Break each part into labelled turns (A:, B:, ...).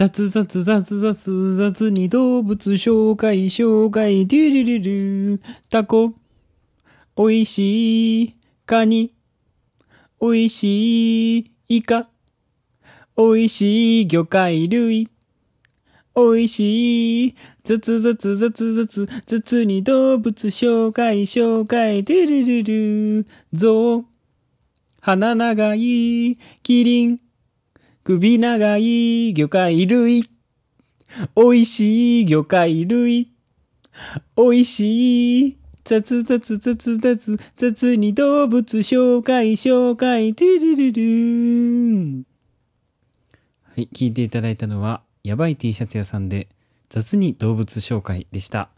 A: 雑雑雑雑雑に動物紹介紹介デュルルルタコおいしいカニおいしいイカおいしい魚介類おいしい雑雑雑雑雑に動物紹介紹介デュルルルゾウ鼻長いキリン首長い魚介類。美味しい魚介類。美味しい。雑雑雑雑雑に動物紹介紹介。トゥルルルはい、聞いていただいたのは、やばい T シャツ屋さんで雑に動物紹介でした。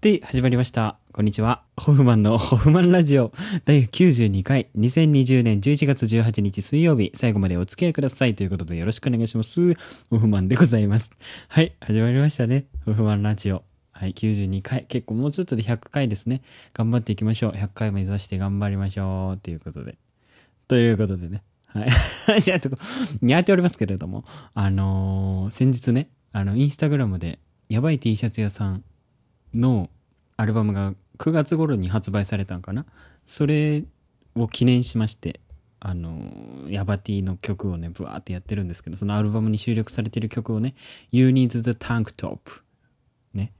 A: で、始まりました。こんにちは。ホフマンのホフマンラジオ第92回2020年11月18日水曜日最後までお付き合いくださいということでよろしくお願いします。ホフマンでございます。はい、始まりましたね。ホフマンラジオ。はい、92回。結構もうちょっとで100回ですね。頑張っていきましょう。100回目指して頑張りましょう。ということで。ということでね。はい。じゃあ、とこ、にゃっておりますけれども、あのー先日ね、あの、インスタグラムで、やばい T シャツ屋さんのアルバムが9月頃に発売されたんかな？それを記念しましてあのヤバティの曲をねブワーってやってるんですけどそのアルバムに収録されてる曲をね「You Need the Tank Top」ね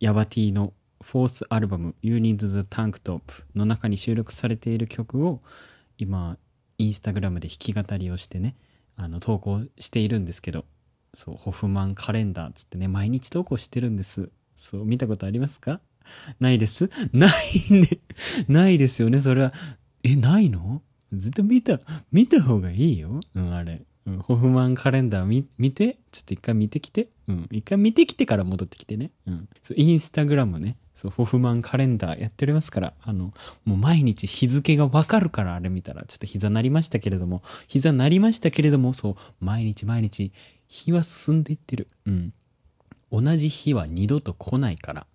A: ヤバティのフォースアルバム「You Need the Tank Top」の中に収録されている曲を今インスタグラムで弾き語りをしてねあの投稿しているんですけどそうホフマンカレンダーっつってね毎日投稿してるんです。そう見たことありますか？ないですないね。ないですよね、それは。え、ないの？絶対見た、見た方がいいよ。うん、あれ。うん、ホフマンカレンダー見、見て？ちょっと一回見てきて。うん、一回見てきてから戻ってきてね。うん。そう、インスタグラムね。そう、ホフマンカレンダーやっておりますから。あの、もう毎日日付がわかるから、あれ見たら。ちょっと膝なりましたけれども。膝なりましたけれども、そう、毎日毎日、日は進んでいってる。うん。同じ日は二度と来ないから。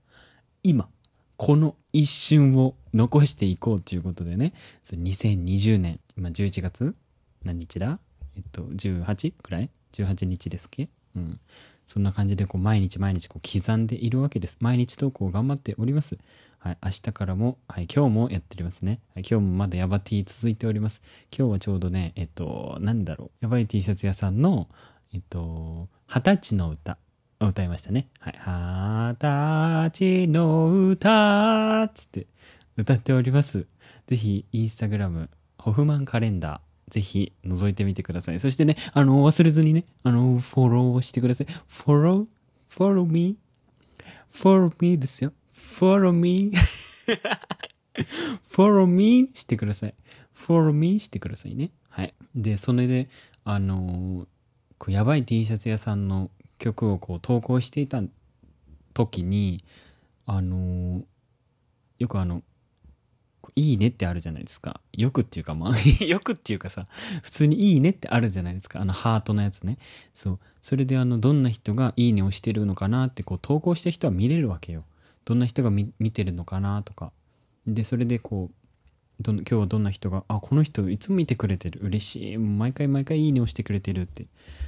A: 今、この一瞬を残していこうということでね、2020年、今11月？何日だ？えっと、18くらい ?18 日ですっけ？うん。そんな感じでこう毎日毎日こう刻んでいるわけです。毎日投稿頑張っております。はい。明日からも、はい。今日もやっておりますね。はい。今日もまだヤバ T 続いております。今日はちょうどね、えっと、なんだろう。ヤバい T シャツ屋さんの、えっと、二十歳の歌。歌いましたね。はい。二十歳の歌つって歌っております。ぜひ、インスタグラム、ホフマンカレンダー、ぜひ覗いてみてください。そしてね、あの、忘れずにね、あの、フォローをしてください。フォロー ?follow me? follow me ですよ。follow me? follow me してください。follow me してくださいね。はい。で、それで、あのーやばい T シャツ屋さんの曲をこう投稿していた時にあのよくあのいいねってあるじゃないですか。よくっていうかまあ よくっていうかさ普通にいいねってあるじゃないですか。あのハートのやつね。そう。それであのどんな人がいいねをしてるのかなってこう投稿した人は見れるわけよ。どんな人が見てるのかなとか。でそれでこうど今日はどんな人が？あこの人いつも見てくれてる。嬉しい。毎回毎回いいねをしてくれてるって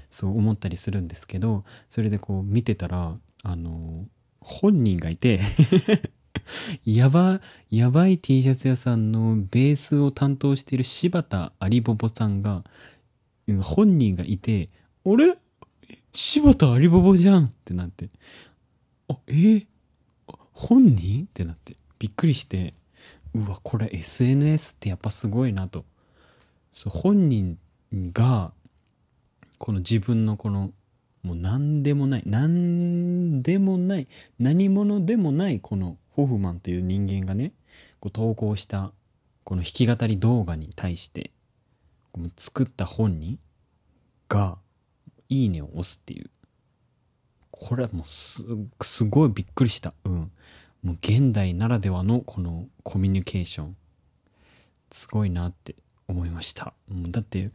A: そう思ったりするんですけどそれでこう見てたらあの本人がいて やばやばい T シャツ屋さんのベースを担当している柴田有ボボさんが本人がいて「あれ？柴田有ボボじゃん!」ってなって「あえー？本人?」ってなって。びっくりして。うわこれ SNS ってやっぱすごいなと。そう本人がこの自分のこのもう何でもない何でもない何者でもないこのホフマンという人間がねこう投稿したこの弾き語り動画に対してこの作った本人が「いいね」を押すっていう。これはもうすすごいびっくりした。うん。もう現代ならではのこのコミュニケーション。すごいなって思いました。もうだって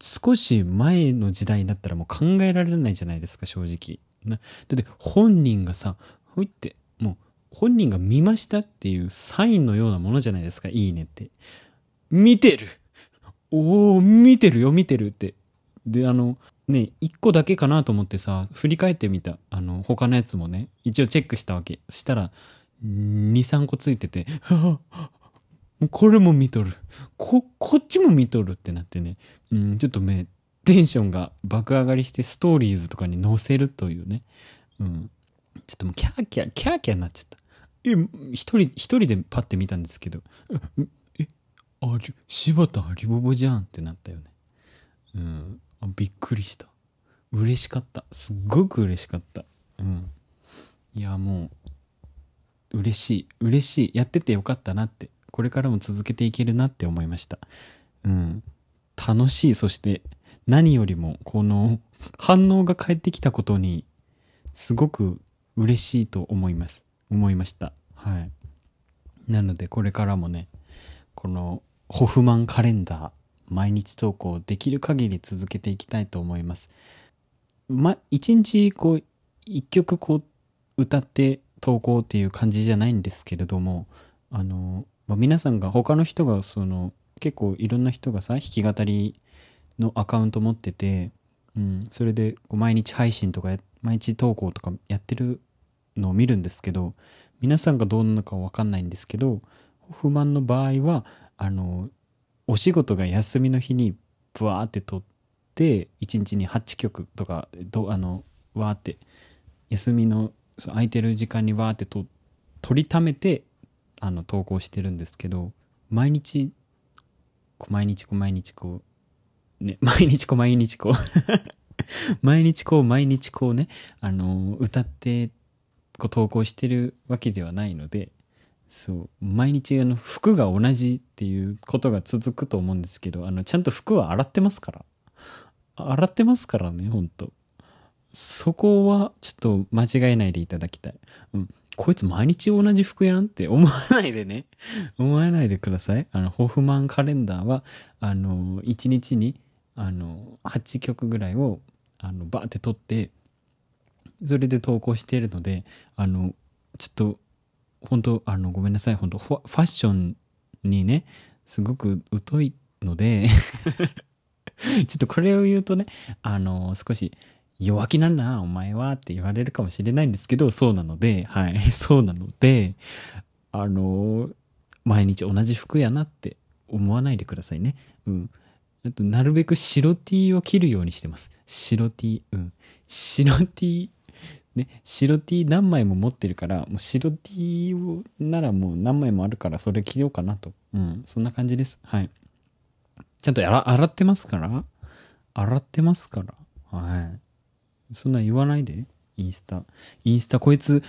A: 少し前の時代だったらもう考えられないじゃないですか正直。なだって本人がさほいってもう本人が見ましたっていうサインのようなものじゃないですかいいねって。見てる。おお見てるよ見てるって。であのね、1個だけかなと思ってさ、振り返ってみた。あの、他のやつもね、一応チェックしたわけ。したら、2、3個ついてて、はぁ、もうこれも見とる。こ、こっちも見とるってなってね。うん、ちょっとね、テンションが爆上がりしてストーリーズとかに載せるというね。うん。ちょっともうキャーキャー、キャーキャーになっちゃった。え、一人、一人でパッて見たんですけど、え、あり、柴田ありぼぼじゃんってなったよね。うん。びっくりした。嬉しかった。すっごく嬉しかった。うん。いや、もう、嬉しい。嬉しい。やっててよかったなって。これからも続けていけるなって思いました。うん。楽しい。そして、何よりも、この、反応が返ってきたことに、すごく嬉しいと思います。思いました。はい。なので、これからもね、この、ホフマンカレンダー、毎日投稿できる限り続けていきたいと思います。ま、一日こう、一曲こう、歌って投稿っていう感じじゃないんですけれども、あの、まあ、皆さんが他の人がその結構いろんな人がさ弾き語りのアカウント持ってて、うん、それでこう毎日配信とか毎日投稿とかやってるのを見るんですけど皆さんがどんなのかわかんないんですけど不満の場合はあのお仕事が休みの日にブワーって撮って1日に8曲とかどあのわーって休みの空いてる時間にわーってと取りためてあの投稿してるんですけど毎日毎日こ毎日こうね毎日こ毎日こう毎日こう毎日こうねあの歌ってこう投稿してるわけではないのでそう毎日あの服が同じっていうことが続くと思うんですけどあのちゃんと服は洗ってますから洗ってますからねほんとそこはちょっと間違えないでいただきたい。うん。こいつ毎日同じ服やんって思わないでね。思わないでください。あの、ホフマンカレンダーは、あの、1日に、あの、8曲ぐらいを、あの、バーって撮って、それで投稿しているので、あの、ちょっと、本当あの、ごめんなさい。本当ファッションにね、すごく疎いので ちょっとこれを言うとね、あの、少し、弱気なんだ、お前はって言われるかもしれないんですけど、そうなので、はい、そうなので、あの毎日同じ服やなって思わないでくださいね。うん。あと、なるべく白 T を着るようにしてます。白 T、うん。白 T、ね、白 T 何枚も持ってるから、もう白 T をならもう何枚もあるから、それ着ようかなと。うん、そんな感じです。はい。ちゃんとやら洗ってますから？洗ってますから。はい。そんな言わないで。インスタ。インスタ、こいつ、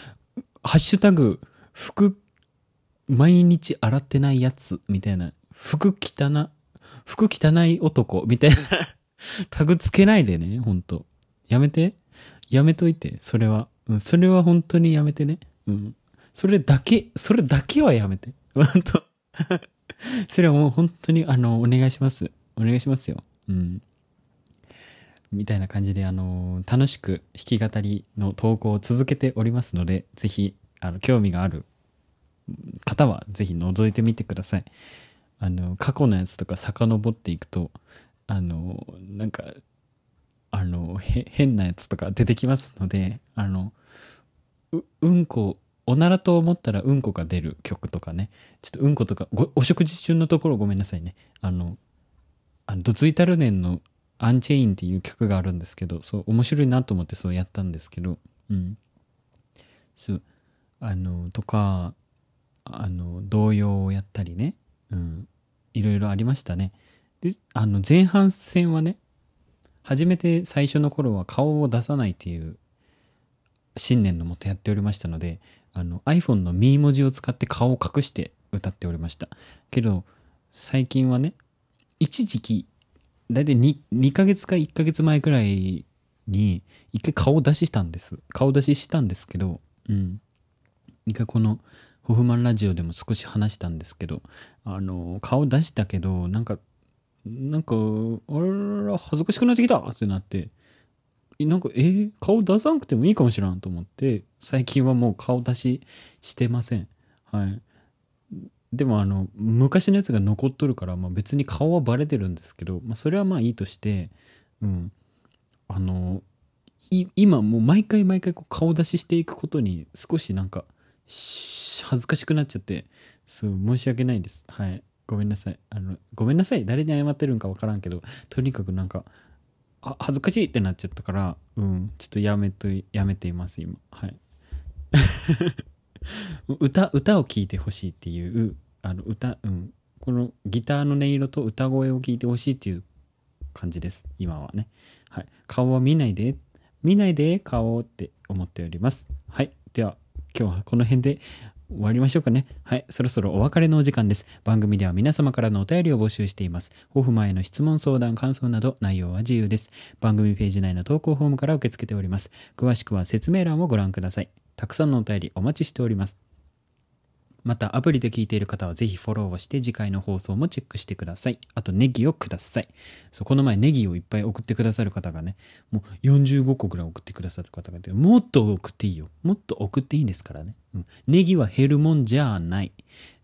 A: ハッシュタグ、服、毎日洗ってないやつ、みたいな。服汚、服汚い男、みたいなタグつけないでね、ほんと。やめて。やめといて、それは。うん、それは本当にやめてね。うん。それだけ、それだけはやめて。ほんと。それはもう本当に、あの、お願いします。お願いしますよ。うん。みたいな感じで、あの、楽しく弾き語りの投稿を続けておりますので、ぜひ、あの、興味がある方は、ぜひ覗いてみてください。あの、過去のやつとか遡っていくと、あの、なんか、あの、へ、変なやつとか出てきますので、あの、う、うんこ、おならと思ったらうんこが出る曲とかね、ちょっとうんことか、ご、お食事中のところごめんなさいね。あの、あの、どついたるねんのアンチェインっていう曲があるんですけど、そう、面白いなと思ってそうやったんですけど、うん。そう、あの、とか、あの、童謡をやったりね、うん、いろいろありましたね。で、あの、前半戦はね、初めて最初の頃は顔を出さないっていう信念のもとやっておりましたので、あの iPhone のミー文字を使って顔を隠して歌っておりました。けど、最近はね、一時期大体 2, 2ヶ月か1ヶ月前くらいに、一回顔出ししたんです。顔出ししたんですけど、うん。一回この、ホフマンラジオでも少し話したんですけど、あの、顔出したけど、なんか、なんか、あら、恥ずかしくなってきたってなって、なんか、えー、顔出さなくてもいいかもしらんと思って、最近はもう顔出ししてません。はい。でもあの昔のやつが残っとるから、まあ、別に顔はバレてるんですけど、まあ、それはまあいいとして、うん、あのい今もう毎回毎回こう顔出ししていくことに少しなんかし恥ずかしくなっちゃってそう申し訳ないですはいごめんなさい。あのごめんなさい。誰に謝ってるんか分からんけどとにかくなんかあ恥ずかしいってなっちゃったからうんちょっとやめとやめています今。はい。歌歌を聴いてほしいっていうあの歌うん。このギターの音色と歌声を聞いてほしいっていう感じです。今はね。はい。顔は見ないで。見ないで顔って思っております。はい。では今日はこの辺で。終わりましょうかね。はい。そろそろお別れのお時間です。番組では皆様からのお便りを募集しています。オフ前の質問、相談、感想など内容は自由です。番組ページ内の投稿フォームから受け付けております。詳しくは説明欄をご覧ください。たくさんのお便りお待ちしております。またアプリで聞いている方はぜひフォローをして次回の放送もチェックしてください。あとネギをください。そう、この前ネギをいっぱい送ってくださる方がね、もう45個ぐらい送ってくださる方がいて、もっと送っていいよ。もっと送っていいんですからね。うん。ネギは減るもんじゃない。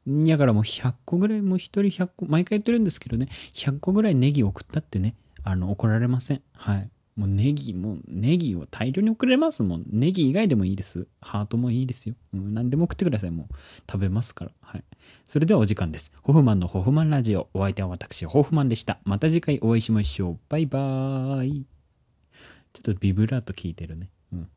A: だからもう100個ぐらい、もう一人100個、毎回言ってるんですけどね、100個ぐらいネギ送ったってね、あの、怒られません。はい。もうネギも、ネギを大量に送れますもん。ネギ以外でもいいです。ハートもいいですよ。うん、何でも送ってください。もう食べますから。はい。それではお時間です。ホフマンのホフマンラジオ。お相手は私、ホフマンでした。また次回お会いしましょう。バイバーイ。ちょっとビブラート聞いてるね。うん。